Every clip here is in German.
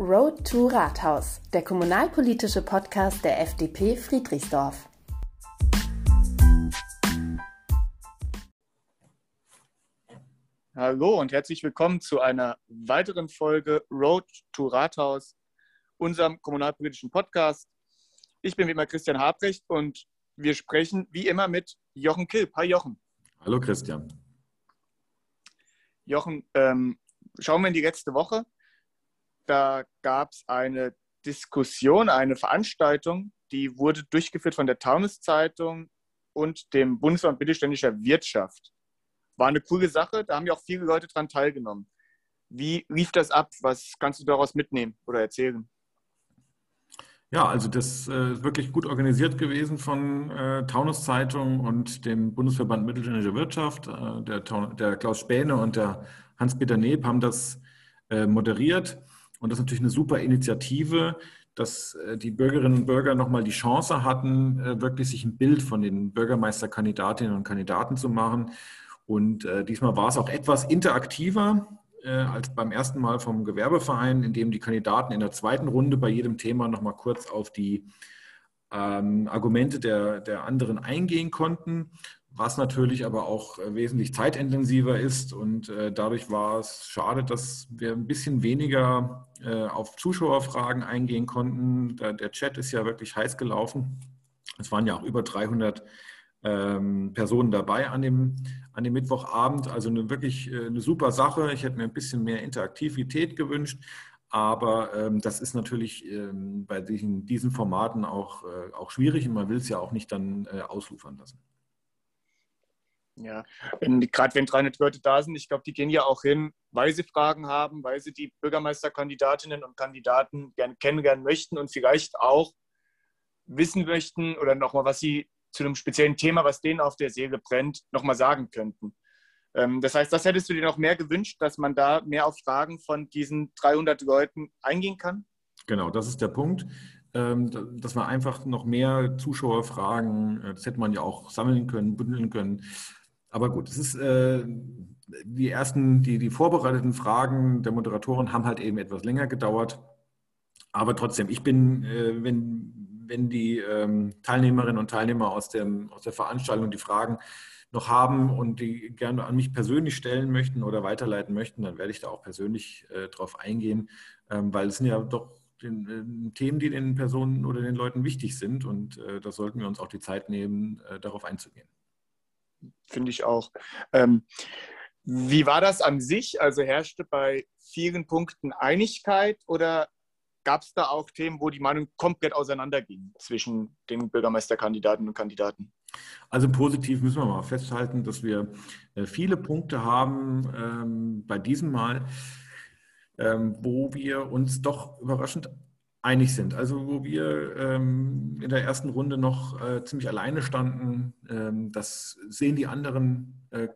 Road to Rathaus, der kommunalpolitische Podcast der FDP Friedrichsdorf. Hallo und herzlich willkommen zu einer weiteren Folge Road to Rathaus, unserem kommunalpolitischen Podcast. Ich bin wie immer Christian Habrecht und wir sprechen wie immer mit Jochen Kilp. Hi Jochen. Hallo Christian. Jochen, ähm, schauen wir in die letzte Woche. Da gab es eine Diskussion, eine Veranstaltung, die wurde durchgeführt von der Tageszeitung und dem Bundesverband Mittelständischer Wirtschaft. War eine coole Sache, da haben ja auch viele Leute dran teilgenommen. Wie lief das ab? Was kannst du daraus mitnehmen oder erzählen? Ja, also das äh, ist wirklich gut organisiert gewesen von äh, Taunus Zeitung und dem Bundesverband Mittelständische Wirtschaft. Äh, der, der, Klaus Späne und der Hans-Peter Neb haben das äh, moderiert. Und das ist natürlich eine super Initiative, dass äh, die Bürgerinnen und Bürger nochmal die Chance hatten, äh, wirklich sich ein Bild von den Bürgermeisterkandidatinnen und Kandidaten zu machen. Und äh, diesmal war es auch etwas interaktiver als beim ersten Mal vom Gewerbeverein, in dem die Kandidaten in der zweiten Runde bei jedem Thema nochmal kurz auf die ähm, Argumente der, der anderen eingehen konnten, was natürlich aber auch äh, wesentlich zeitintensiver ist. Und äh, dadurch war es schade, dass wir ein bisschen weniger äh, auf Zuschauerfragen eingehen konnten. Der, der Chat ist ja wirklich heiß gelaufen. Es waren ja auch über 300 ähm, Personen dabei an dem, an dem Mittwochabend. Also eine wirklich äh, eine super Sache. Ich hätte mir ein bisschen mehr Interaktivität gewünscht. Aber ähm, das ist natürlich ähm, bei diesen, diesen Formaten auch, äh, auch schwierig und man will es ja auch nicht dann ausufern lassen. Ja, gerade wenn 300 Leute da sind, ich glaube, die gehen ja auch hin, weil sie Fragen haben, weil sie die Bürgermeisterkandidatinnen und Kandidaten gerne kennenlernen möchten und vielleicht auch wissen möchten oder nochmal, was sie zu einem speziellen Thema, was denen auf der Seele brennt, nochmal sagen könnten. Ähm, das heißt, das hättest du dir noch mehr gewünscht, dass man da mehr auf Fragen von diesen 300 Leuten eingehen kann? Genau, das ist der Punkt. Ähm, dass man einfach noch mehr Zuschauerfragen, äh, das hätte man ja auch sammeln können, bündeln können. Aber gut, es ist äh, die ersten, die, die vorbereiteten Fragen der Moderatoren haben halt eben etwas länger gedauert. Aber trotzdem, ich bin, äh, wenn, wenn die ähm, Teilnehmerinnen und Teilnehmer aus, dem, aus der Veranstaltung die Fragen noch haben und die gerne an mich persönlich stellen möchten oder weiterleiten möchten, dann werde ich da auch persönlich äh, drauf eingehen, ähm, weil es sind ja doch den, äh, Themen, die den Personen oder den Leuten wichtig sind und äh, da sollten wir uns auch die Zeit nehmen, äh, darauf einzugehen. Finde ich auch. Ähm, wie war das an sich? Also herrschte bei vielen Punkten Einigkeit oder Gab es da auch Themen, wo die Meinung komplett auseinanderging zwischen den Bürgermeisterkandidaten und Kandidaten? Also positiv müssen wir mal festhalten, dass wir äh, viele Punkte haben ähm, bei diesem Mal, ähm, wo wir uns doch überraschend einig sind. Also wo wir ähm, in der ersten Runde noch äh, ziemlich alleine standen, ähm, das sehen die anderen, äh,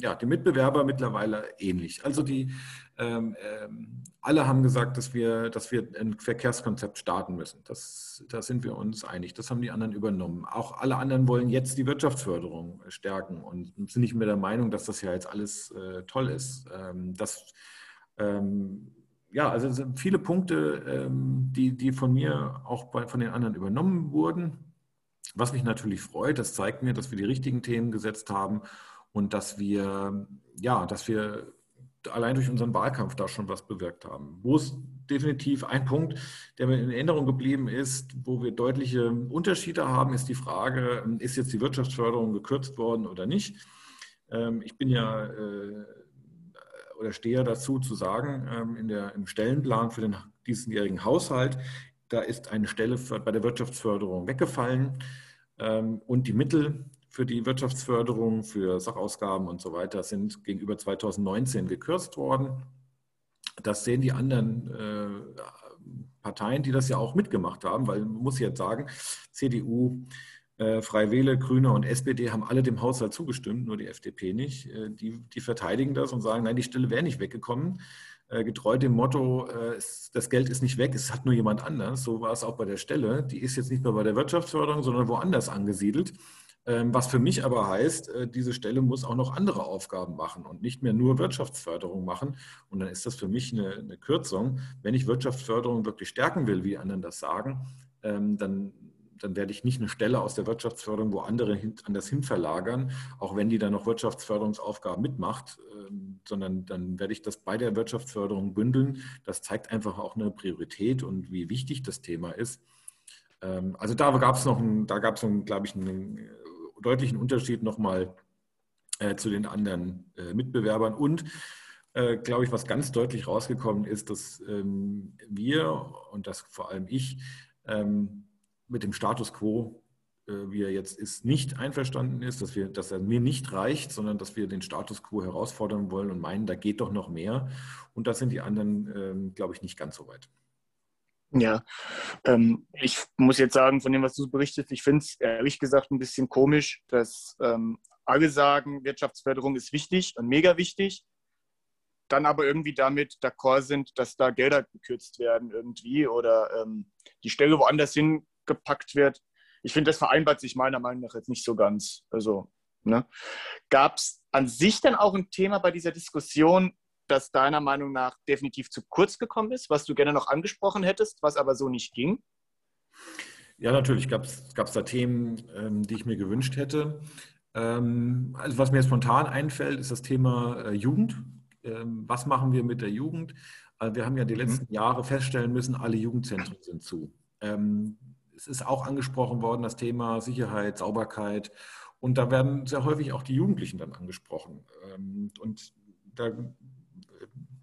ja, die Mitbewerber mittlerweile ähnlich. Also die ähm, ähm, alle haben gesagt, dass wir, dass wir ein Verkehrskonzept starten müssen. Das, da sind wir uns einig. Das haben die anderen übernommen. Auch alle anderen wollen jetzt die Wirtschaftsförderung stärken und sind nicht mehr der Meinung, dass das ja jetzt alles äh, toll ist. Ähm, das ähm, ja, also sind viele Punkte, ähm, die, die von mir auch bei, von den anderen übernommen wurden. Was mich natürlich freut, das zeigt mir, dass wir die richtigen Themen gesetzt haben und dass wir, ja, dass wir allein durch unseren Wahlkampf da schon was bewirkt haben. Wo es definitiv ein Punkt, der mir in Erinnerung geblieben ist, wo wir deutliche Unterschiede haben, ist die Frage, ist jetzt die Wirtschaftsförderung gekürzt worden oder nicht? Ähm, ich bin ja äh, oder stehe dazu zu sagen, ähm, in der, im Stellenplan für den diesjährigen Haushalt, da ist eine Stelle bei der Wirtschaftsförderung weggefallen ähm, und die Mittel für die Wirtschaftsförderung, für Sachausgaben und so weiter sind gegenüber 2019 gekürzt worden. Das sehen die anderen äh, Parteien, die das ja auch mitgemacht haben, weil man muss jetzt sagen, CDU, äh, Freie Wähler, Grüne und SPD haben alle dem Haushalt zugestimmt, nur die FDP nicht. Äh, die, die verteidigen das und sagen, nein, die Stelle wäre nicht weggekommen. Äh, getreu dem Motto, das Geld ist nicht weg, es hat nur jemand anders. So war es auch bei der Stelle. Die ist jetzt nicht mehr bei der Wirtschaftsförderung, sondern woanders angesiedelt. Ähm, was für mich aber heißt, diese Stelle muss auch noch andere Aufgaben machen und nicht mehr nur Wirtschaftsförderung machen. Und dann ist das für mich eine, eine Kürzung. Wenn ich Wirtschaftsförderung wirklich stärken will, wie anderen das sagen, ähm, dann, dann werde ich nicht eine Stelle aus der Wirtschaftsförderung, wo andere hin, anders hin verlagern, auch wenn die dann noch Wirtschaftsförderungsaufgaben mitmacht, ähm, sondern dann werde ich das bei der Wirtschaftsförderung bündeln. Das zeigt einfach auch eine Priorität und wie wichtig das Thema ist. Also da gab es noch, einen, da gab es, glaube ich, einen deutlichen Unterschied nochmal äh, zu den anderen äh, Mitbewerbern. Und äh, glaube ich, was ganz deutlich rausgekommen ist, dass ähm, wir und das vor allem ich ähm, mit dem Status quo, äh, wie er jetzt ist, nicht einverstanden ist, dass, wir, dass er mir nicht reicht, sondern dass wir den Status quo herausfordern wollen und meinen, da geht doch noch mehr. Und da sind die anderen, ähm, glaube ich, nicht ganz so weit. Ja, ähm, ich muss jetzt sagen, von dem, was du berichtest, ich finde es ehrlich gesagt ein bisschen komisch, dass ähm, alle sagen, Wirtschaftsförderung ist wichtig und mega wichtig, dann aber irgendwie damit d'accord sind, dass da Gelder gekürzt werden irgendwie oder ähm, die Stelle woanders hingepackt wird. Ich finde, das vereinbart sich meiner Meinung nach jetzt nicht so ganz. Also, ne? Gab es an sich dann auch ein Thema bei dieser Diskussion, das deiner Meinung nach definitiv zu kurz gekommen ist, was du gerne noch angesprochen hättest, was aber so nicht ging? Ja, natürlich gab es da Themen, ähm, die ich mir gewünscht hätte. Ähm, also was mir spontan einfällt, ist das Thema äh, Jugend. Ähm, was machen wir mit der Jugend? Also wir haben ja die mhm. letzten Jahre feststellen müssen, alle Jugendzentren sind zu. Es ist auch angesprochen worden, das Thema Sicherheit, Sauberkeit. Und da werden sehr häufig auch die Jugendlichen dann angesprochen. Ähm, und da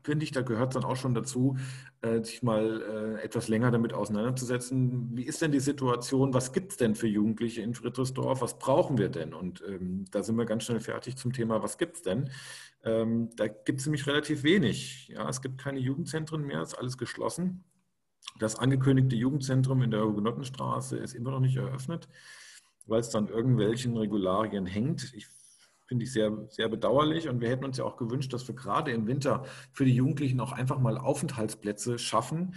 finde ich, da gehört dann auch schon dazu, äh, sich mal äh, etwas länger damit auseinanderzusetzen. Wie ist denn die Situation? Was gibt es denn für Jugendliche in Friedrichsdorf? Was brauchen wir denn? Und ähm, da sind wir ganz schnell fertig zum Thema, was gibt es denn? Ähm, da gibt es nämlich relativ wenig. Ja, es gibt keine Jugendzentren mehr, ist alles geschlossen. Das angekündigte Jugendzentrum in der Hugenottenstraße ist immer noch nicht eröffnet, weil es dann irgendwelchen Regularien hängt. Ich finde ich sehr, sehr bedauerlich. Und wir hätten uns ja auch gewünscht, dass wir gerade im Winter für die Jugendlichen auch einfach mal Aufenthaltsplätze schaffen,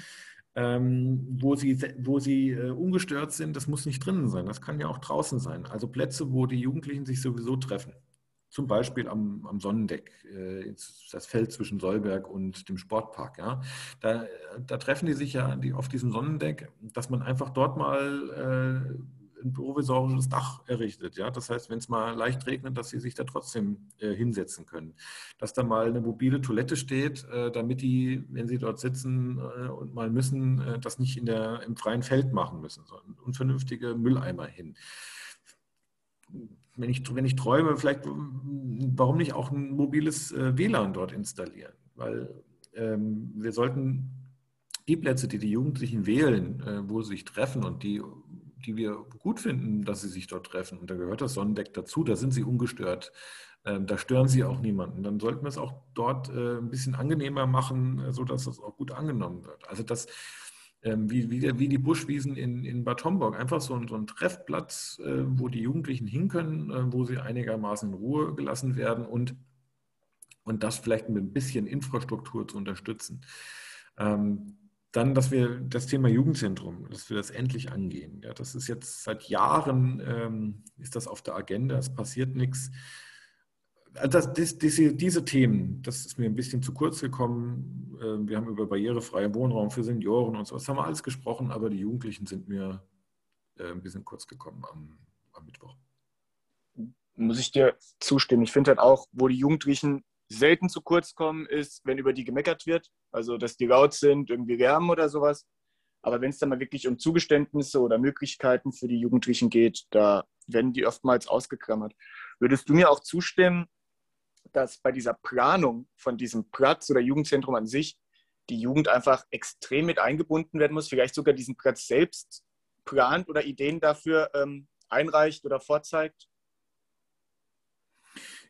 ähm, wo sie, wo sie äh, ungestört sind. Das muss nicht drinnen sein, das kann ja auch draußen sein. Also Plätze, wo die Jugendlichen sich sowieso treffen. Zum Beispiel am, am Sonnendeck, äh, das Feld zwischen Solberg und dem Sportpark. Ja. Da, da treffen die sich ja die, auf diesem Sonnendeck, dass man einfach dort mal äh, ein provisorisches Dach errichtet. Ja? Das heißt, wenn es mal leicht regnet, dass sie sich da trotzdem äh, hinsetzen können. Dass da mal eine mobile Toilette steht, äh, damit die, wenn sie dort sitzen äh, und mal müssen, das nicht in der, im freien Feld machen müssen, sondern unvernünftige Mülleimer hin. Wenn ich, wenn ich träume, vielleicht, warum nicht auch ein mobiles äh, WLAN dort installieren? Weil ähm, wir sollten die Plätze, die die Jugendlichen wählen, äh, wo sie sich treffen und die die wir gut finden, dass sie sich dort treffen. Und da gehört das Sonnendeck dazu, da sind sie ungestört. Ähm, da stören sie auch niemanden. Dann sollten wir es auch dort äh, ein bisschen angenehmer machen, äh, sodass das auch gut angenommen wird. Also das, ähm, wie, wie, wie die Buschwiesen in, in Bad Homburg, einfach so ein, so ein Treffplatz, äh, wo die Jugendlichen hin können, wo sie einigermaßen in Ruhe gelassen werden und, und das vielleicht mit ein bisschen Infrastruktur zu unterstützen. Ähm, dann, dass wir das Thema Jugendzentrum, dass wir das endlich angehen. Ja, das ist jetzt seit Jahren, ähm, ist das auf der Agenda, es passiert nichts. Das, das, diese, diese, Themen, das ist mir ein bisschen zu kurz gekommen. Ähm, wir haben über barrierefreien Wohnraum für Senioren und so, das haben wir alles gesprochen, aber die Jugendlichen sind mir äh, ein bisschen kurz gekommen am, am Mittwoch. Muss ich dir zustimmen. Ich finde halt auch, wo die Jugendlichen selten zu kurz kommen, ist, wenn über die gemeckert wird. Also, dass die laut sind, irgendwie wärmen oder sowas. Aber wenn es dann mal wirklich um Zugeständnisse oder Möglichkeiten für die Jugendlichen geht, da werden die oftmals ausgeklammert. Würdest du mir auch zustimmen, dass bei dieser Planung von diesem Platz oder Jugendzentrum an sich die Jugend einfach extrem mit eingebunden werden muss, vielleicht sogar diesen Platz selbst plant oder Ideen dafür ähm, einreicht oder vorzeigt?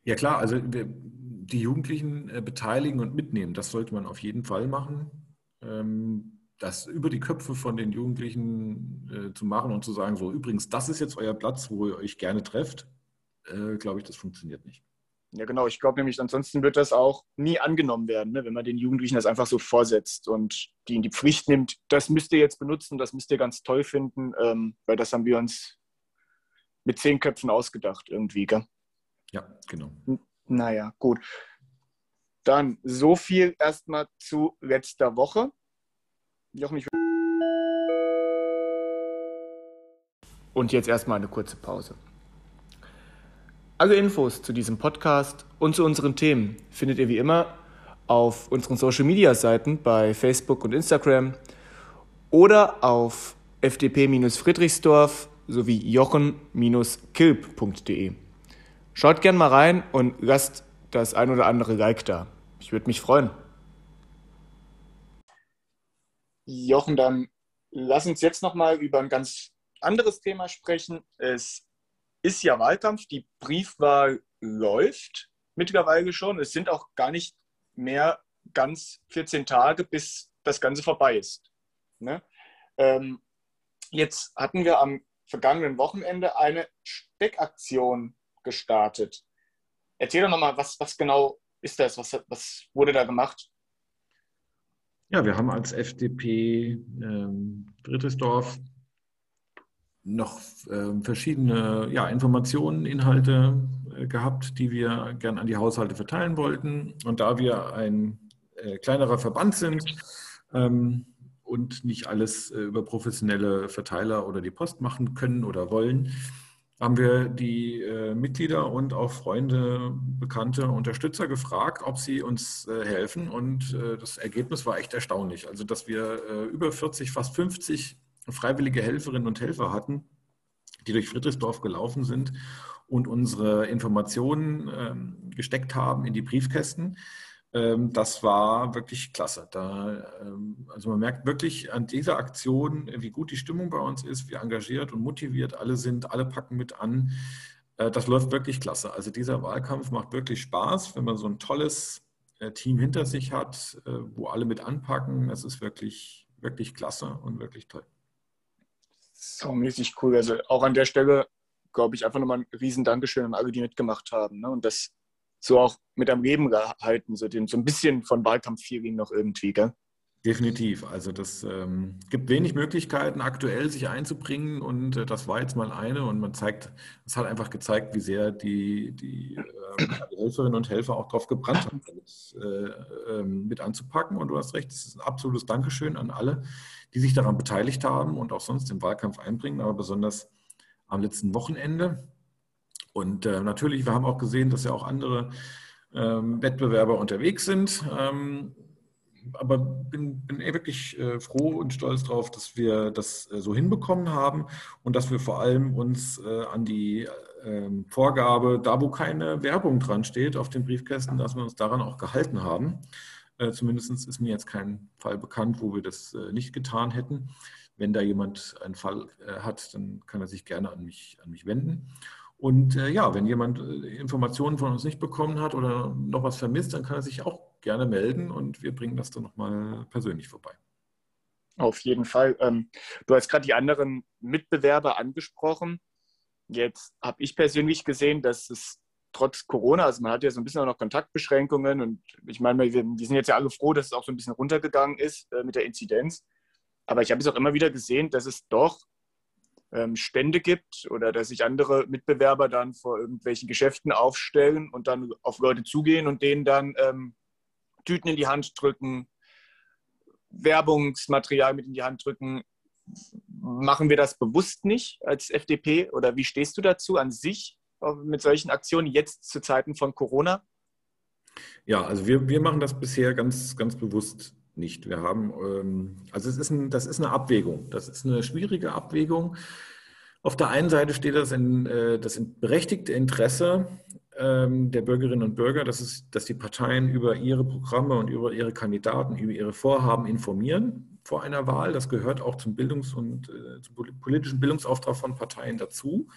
Ja klar, also die Jugendlichen äh, beteiligen und mitnehmen, das sollte man auf jeden Fall machen. Ähm, das über die Köpfe von den Jugendlichen äh, zu machen und zu sagen, so übrigens, das ist jetzt euer Platz, wo ihr euch gerne trefft, äh, glaube ich, das funktioniert nicht. Ja, genau. Ich glaube nämlich, ansonsten wird das auch nie angenommen werden, ne? wenn man den Jugendlichen das einfach so vorsetzt und die in die Pflicht nimmt. Das müsst ihr jetzt benutzen, das müsst ihr ganz toll finden, ähm, weil das haben wir uns mit zehn Köpfen ausgedacht irgendwie, gell? Ja, genau. Naja, gut. Dann so viel erstmal zu letzter Woche. Jochen, ich Und jetzt erstmal eine kurze Pause. Alle Infos zu diesem Podcast und zu unseren Themen findet ihr wie immer auf unseren Social Media Seiten bei Facebook und Instagram oder auf fdp-friedrichsdorf sowie jochen-kilp.de. Schaut gern mal rein und lasst das ein oder andere Like da. Ich würde mich freuen. Jochen, dann lass uns jetzt nochmal über ein ganz anderes Thema sprechen. Es ist ja Wahlkampf, die Briefwahl läuft mittlerweile schon. Es sind auch gar nicht mehr ganz 14 Tage, bis das Ganze vorbei ist. Ne? Ähm, jetzt hatten wir am vergangenen Wochenende eine Steckaktion gestartet. Erzähl doch nochmal, was, was genau ist das? Was, was wurde da gemacht? Ja, wir haben als FDP ähm, Drittesdorf noch äh, verschiedene ja, Informationen, Inhalte äh, gehabt, die wir gern an die Haushalte verteilen wollten. Und da wir ein äh, kleinerer Verband sind ähm, und nicht alles äh, über professionelle Verteiler oder die Post machen können oder wollen, haben wir die äh, Mitglieder und auch Freunde, Bekannte, Unterstützer gefragt, ob sie uns äh, helfen. Und das Ergebnis war echt erstaunlich. Also, dass wir über 40, fast 50 freiwillige Helferinnen und Helfer hatten, die durch Friedrichsdorf gelaufen sind und unsere Informationen ähm, gesteckt haben in die Briefkästen. Ähm, das war wirklich klasse. Da, ähm, also man merkt wirklich an dieser Aktion, wie gut die Stimmung bei uns ist, wie engagiert und motiviert alle sind, alle packen mit an. Äh, das läuft wirklich klasse. Also dieser Wahlkampf macht wirklich Spaß, wenn man so ein tolles äh, Team hinter sich hat, äh, wo alle mit anpacken. Das ist wirklich, wirklich klasse und wirklich toll. So mäßig cool. Also auch an der Stelle, glaube ich, einfach nochmal ein riesen Dankeschön an alle, die mitgemacht haben. Ne? Und das so auch mit am Leben gehalten, so, den, so ein bisschen von Wahlkampf-Feeling noch irgendwie, gell? Definitiv. Also das ähm, gibt wenig Möglichkeiten, aktuell sich einzubringen und äh, das war jetzt mal eine und man zeigt, es hat einfach gezeigt, wie sehr die, die, äh, die Helferinnen und Helfer auch darauf gebrannt haben, damit, äh, ähm, mit anzupacken. Und du hast recht, es ist ein absolutes Dankeschön an alle, die sich daran beteiligt haben und auch sonst im Wahlkampf einbringen, aber besonders am letzten Wochenende. Und äh, natürlich, wir haben auch gesehen, dass ja auch andere ähm, Wettbewerber unterwegs sind. Ähm, aber bin, bin eh wirklich äh, froh und stolz darauf, dass wir das äh, so hinbekommen haben und dass wir vor allem uns äh, an die ähm, Vorgabe, da wo keine Werbung dran steht auf den Briefkästen, dass wir uns daran auch gehalten haben. Äh, zumindest ist mir jetzt kein Fall bekannt, wo wir das äh, nicht getan hätten. Wenn da jemand einen Fall äh, hat, dann kann er sich gerne an mich, an mich wenden. Und äh, ja, wenn jemand äh, Informationen von uns nicht bekommen hat oder noch was vermisst, dann kann er sich auch gerne melden und wir bringen das dann nochmal persönlich vorbei. Auf jeden Fall. Ähm, du hast gerade die anderen Mitbewerber angesprochen. Jetzt habe ich persönlich gesehen, dass es trotz Corona, also man hat ja so ein bisschen auch noch Kontaktbeschränkungen und ich meine, wir, wir sind jetzt ja alle froh, dass es auch so ein bisschen runtergegangen ist äh, mit der Inzidenz. Aber ich habe es auch immer wieder gesehen, dass es doch ähm, Stände gibt oder dass sich andere Mitbewerber dann vor irgendwelchen Geschäften aufstellen und dann auf Leute zugehen und denen dann ähm, Tüten in die Hand drücken, Werbungsmaterial mit in die Hand drücken. Machen wir das bewusst nicht als FDP oder wie stehst du dazu an sich mit solchen Aktionen jetzt zu Zeiten von Corona? Ja, also wir, wir machen das bisher ganz, ganz bewusst nicht. Wir haben, ähm, also es ist ein, das ist eine Abwägung. Das ist eine schwierige Abwägung. Auf der einen Seite steht das, in, äh, das berechtigte Interesse der Bürgerinnen und Bürger, dass, es, dass die Parteien über ihre Programme und über ihre Kandidaten, über ihre Vorhaben informieren vor einer Wahl. Das gehört auch zum Bildungs- und äh, zum politischen Bildungsauftrag von Parteien dazu.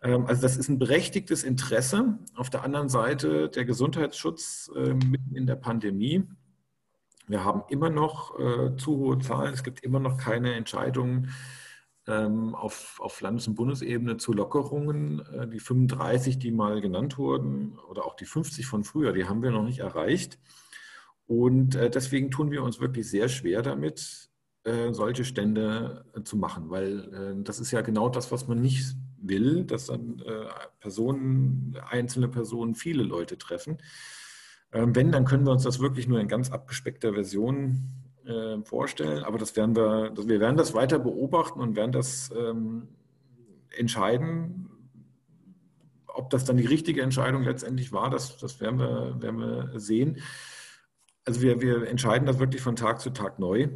Ähm, also das ist ein berechtigtes Interesse. Auf der anderen Seite der Gesundheitsschutz äh, mitten in der Pandemie wir haben immer noch äh, zu hohe Zahlen. Es gibt immer noch keine Entscheidungen ähm, auf, auf Landes- und Bundesebene zu Lockerungen. Äh, die 35, die mal genannt wurden, oder auch die 50 von früher, die haben wir noch nicht erreicht. Und äh, deswegen tun wir uns wirklich sehr schwer damit, äh, solche Stände zu machen, weil das ist ja genau das, was man nicht will, dass dann Personen, einzelne Personen viele Leute treffen. Ähm, wenn, dann können wir uns das wirklich nur in ganz abgespeckter Version äh, vorstellen. Aber das werden wir, wir werden das weiter beobachten und werden das ähm, entscheiden. Ob das dann die richtige Entscheidung letztendlich war, das, das werden, wir, werden wir sehen. Also wir, wir entscheiden das wirklich von Tag zu Tag neu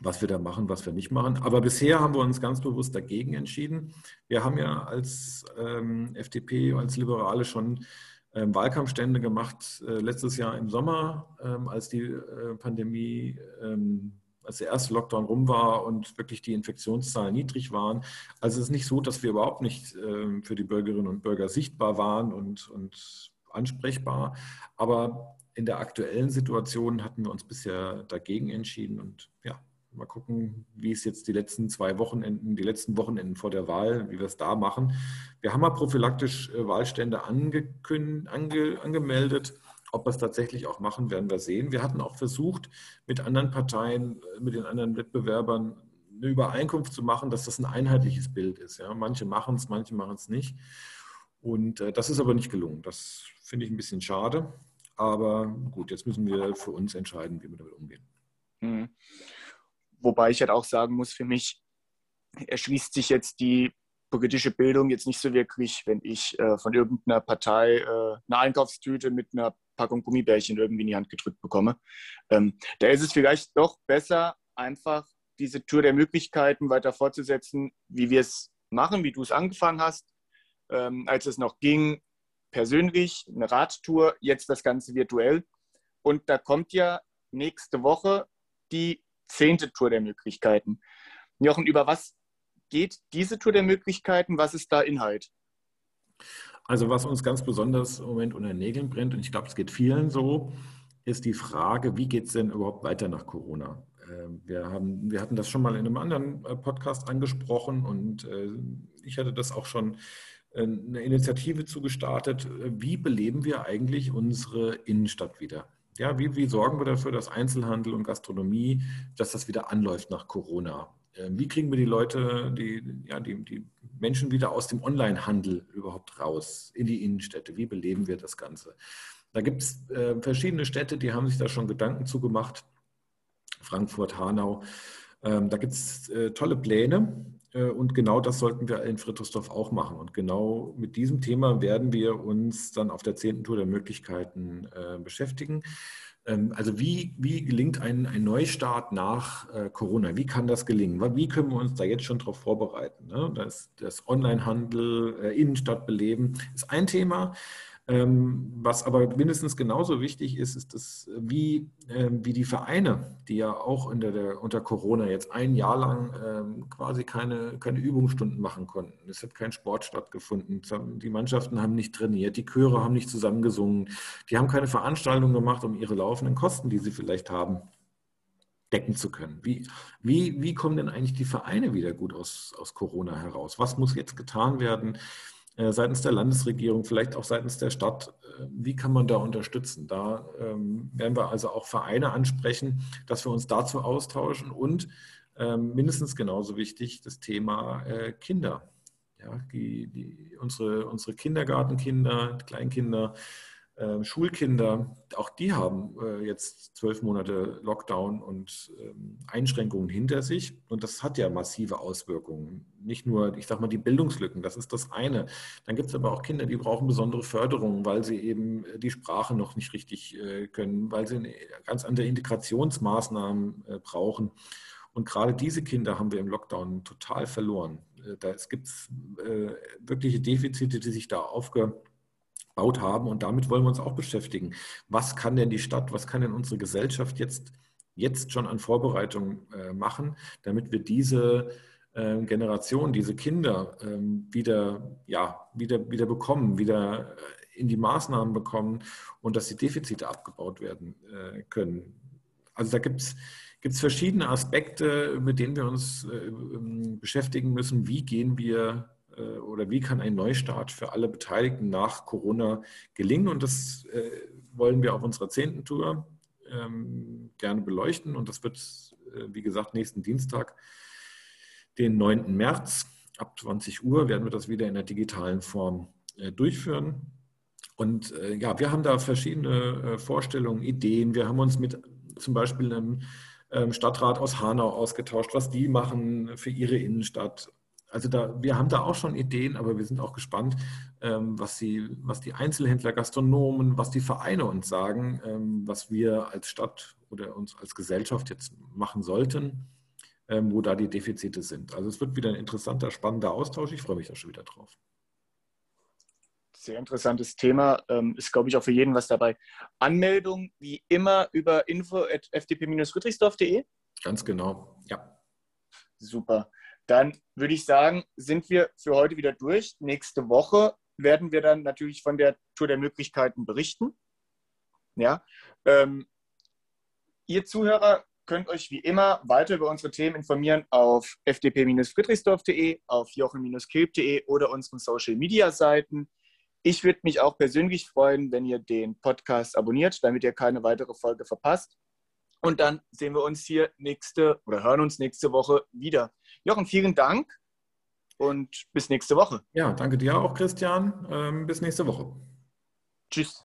was wir da machen, was wir nicht machen. Aber bisher haben wir uns ganz bewusst dagegen entschieden. Wir haben ja als ähm, FDP, als Liberale schon Wahlkampfstände gemacht äh, letztes Jahr im Sommer, ähm, als die äh, Pandemie, ähm, als der erste Lockdown rum war und wirklich die Infektionszahlen niedrig waren. Also es ist nicht so, dass wir überhaupt nicht ähm, für die Bürgerinnen und Bürger sichtbar waren und, und ansprechbar. Aber in der aktuellen Situation hatten wir uns bisher dagegen entschieden und ja, Mal gucken, wie es jetzt die letzten zwei Wochenenden, die letzten Wochenenden vor der Wahl, wie wir es da machen. Wir haben mal prophylaktisch äh, Wahlstände ange, angemeldet. Ob wir es tatsächlich auch machen, werden wir sehen. Wir hatten auch versucht, mit anderen Parteien, äh, mit den anderen Wettbewerbern eine Übereinkunft zu machen, dass das ein einheitliches Bild ist. Ja, manche machen es, manche machen es nicht. Und äh, das ist aber nicht gelungen. Das finde ich ein bisschen schade. Aber gut, jetzt müssen wir für uns entscheiden, wie wir damit umgehen. Mhm. Wobei ich halt auch sagen muss, für mich erschließt sich jetzt die politische Bildung jetzt nicht so wirklich, wenn ich äh, von irgendeiner Partei äh, eine Einkaufstüte mit einer Packung Gummibärchen irgendwie in die Hand gedrückt bekomme. Ähm, da ist es vielleicht doch besser, einfach diese Tour der Möglichkeiten weiter fortzusetzen, wie wir es machen, wie du es angefangen hast, ähm, als es noch ging, persönlich, eine Radtour, jetzt das Ganze virtuell. Und da kommt ja nächste Woche die zehnte Tour der Möglichkeiten. Jochen, über was geht diese Tour der Möglichkeiten? Was ist da Inhalt? Also was uns ganz besonders im Moment unter den Nägeln brennt, und ich glaube, es geht vielen so, ist die Frage, wie geht es denn überhaupt weiter nach Corona? Ähm, wir, haben, wir hatten das schon mal in einem anderen äh, Podcast angesprochen und äh, ich hatte das auch schon äh, eine Initiative zugestartet. Wie beleben wir eigentlich unsere Innenstadt wieder? Ja, wie, wie sorgen wir dafür, dass Einzelhandel und Gastronomie, dass das wieder anläuft nach Corona? Ähm, wie kriegen wir die Leute, die, ja, die, die Menschen wieder aus dem Onlinehandel überhaupt raus in die Innenstädte? Wie beleben wir das Ganze? Da gibt es äh, verschiedene Städte, die haben sich da schon Gedanken zugemacht. Frankfurt, Hanau. Ähm, da gibt es äh, tolle Pläne. Äh, und genau das sollten wir in Friedrichsdorf auch machen. Und genau mit diesem Thema werden wir uns dann auf der zehnten Tour der Möglichkeiten äh, beschäftigen. Ähm, also wie, wie gelingt ein, ein Neustart nach äh, Corona? Wie kann das gelingen? Wie können wir uns da jetzt schon darauf vorbereiten? Ne? Das, das Onlinehandel, äh, Innenstadtbeleben ist ein Thema. Ähm, was aber mindestens genauso wichtig ist, ist, dass wie, ähm, wie die Vereine, die ja auch unter, der, unter Corona jetzt ein Jahr lang ähm, quasi keine, keine Übungsstunden machen konnten. Es hat kein Sport stattgefunden. Die Mannschaften haben nicht trainiert, die Chöre haben nicht zusammengesungen, die haben keine Veranstaltungen gemacht, um ihre laufenden Kosten, die sie vielleicht haben, decken zu können. Wie, wie, wie kommen denn eigentlich die Vereine wieder gut aus, aus Corona heraus? Was muss jetzt getan werden? Äh, seitens der Landesregierung, vielleicht auch seitens der Stadt. Äh, wie kann man da unterstützen? Da ähm, werden wir also auch Vereine ansprechen, dass wir uns dazu austauschen und ähm, mindestens genauso wichtig das Thema äh, Kinder. Ja, die, die, unsere, unsere Kindergartenkinder, Kleinkinder, ähm, Schulkinder, auch die haben äh, jetzt zwölf Monate Lockdown und ähm, Einschränkungen hinter sich. Und das hat ja massive Auswirkungen. Nicht nur, ich sage mal, die Bildungslücken, das ist das eine. Dann gibt es aber auch Kinder, die brauchen besondere Förderung, weil sie eben äh, die Sprache noch nicht richtig äh, können, weil sie ganz andere Integrationsmaßnahmen brauchen. Und gerade diese Kinder haben wir im Lockdown total verloren. Da gibt es wirkliche Defizite, die sich da aufgebaut gebaut haben. Und damit wollen wir uns auch beschäftigen. Was kann denn die Stadt, was kann denn unsere Gesellschaft jetzt, jetzt schon an Vorbereitung äh, machen, damit wir diese äh, Generation, diese Kinder ähm, wieder, ja, wieder, wieder bekommen, wieder äh, in die Maßnahmen bekommen und dass die Defizite abgebaut werden äh, können. Also da gibt es gibt es verschiedene Aspekte, mit denen wir uns äh, ähm, beschäftigen müssen. Wie gehen wir oder wie kann ein Neustart für alle Beteiligten nach Corona gelingen? Und das äh, wollen wir auf unserer zehnten Tour ähm, gerne beleuchten. Und das wird, äh, wie gesagt, nächsten Dienstag, den 9. März ab 20 Uhr werden wir das wieder in der digitalen Form äh, durchführen. Und äh, ja, wir haben da verschiedene Vorstellungen, Ideen. Wir haben uns mit zum Beispiel einem ähm, Stadtrat aus Hanau ausgetauscht, was die machen für ihre Innenstadt. Also da, wir haben da auch schon Ideen, aber wir sind auch gespannt, ähm, was, sie, was die Einzelhändler, Gastronomen, was die Vereine uns sagen, ähm, was wir als Stadt oder uns als Gesellschaft jetzt machen sollten, wo da die Defizite sind. Also es wird wieder ein interessanter, spannender Austausch. Ich freue mich da schon wieder drauf. Sehr interessantes Thema. Ähm, ist, glaube ich, auch für jeden was dabei. Anmeldung wie immer über info.fdp-friedrichsdorf.de. Ganz genau, ja. Super. Dann würde ich sagen, sind wir für heute wieder durch. Nächste Woche werden wir dann natürlich von der Tour der Möglichkeiten berichten. Ja. Ähm, ihr Zuhörer könnt euch wie immer weiter über unsere Themen informieren auf fdp-friedrichsdorf.de, auf jochen-kilp.de oder unseren Social Media Seiten. Ich würde mich auch persönlich freuen, wenn ihr den Podcast abonniert, damit ihr keine weitere Folge verpasst. Und dann sehen wir uns hier nächste oder hören uns nächste Woche wieder. Jochen, vielen Dank und bis nächste Woche. Ja, danke dir auch, Christian. Ähm, bis nächste Woche. Tschüss.